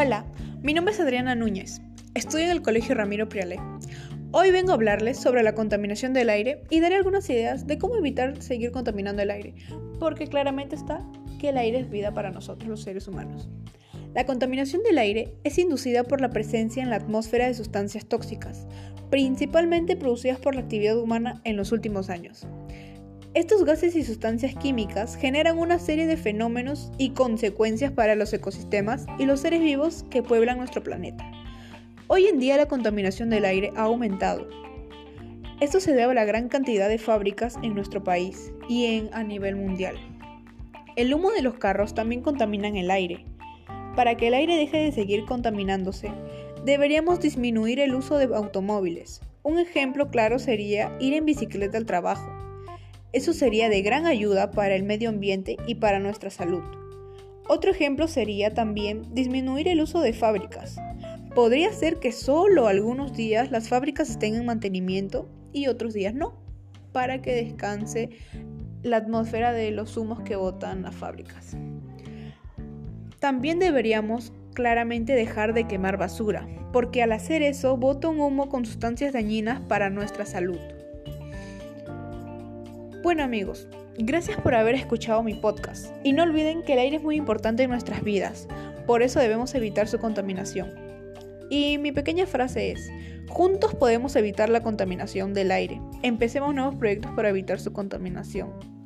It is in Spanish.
Hola, mi nombre es Adriana Núñez. Estudio en el Colegio Ramiro Priale. Hoy vengo a hablarles sobre la contaminación del aire y daré algunas ideas de cómo evitar seguir contaminando el aire, porque claramente está que el aire es vida para nosotros los seres humanos. La contaminación del aire es inducida por la presencia en la atmósfera de sustancias tóxicas, principalmente producidas por la actividad humana en los últimos años. Estos gases y sustancias químicas generan una serie de fenómenos y consecuencias para los ecosistemas y los seres vivos que pueblan nuestro planeta. Hoy en día la contaminación del aire ha aumentado. Esto se debe a la gran cantidad de fábricas en nuestro país y en, a nivel mundial. El humo de los carros también contaminan el aire. Para que el aire deje de seguir contaminándose, deberíamos disminuir el uso de automóviles. Un ejemplo claro sería ir en bicicleta al trabajo eso sería de gran ayuda para el medio ambiente y para nuestra salud. Otro ejemplo sería también disminuir el uso de fábricas. Podría ser que solo algunos días las fábricas estén en mantenimiento y otros días no, para que descanse la atmósfera de los humos que botan las fábricas. También deberíamos claramente dejar de quemar basura, porque al hacer eso bota un humo con sustancias dañinas para nuestra salud. Bueno amigos, gracias por haber escuchado mi podcast y no olviden que el aire es muy importante en nuestras vidas, por eso debemos evitar su contaminación. Y mi pequeña frase es, juntos podemos evitar la contaminación del aire. Empecemos nuevos proyectos para evitar su contaminación.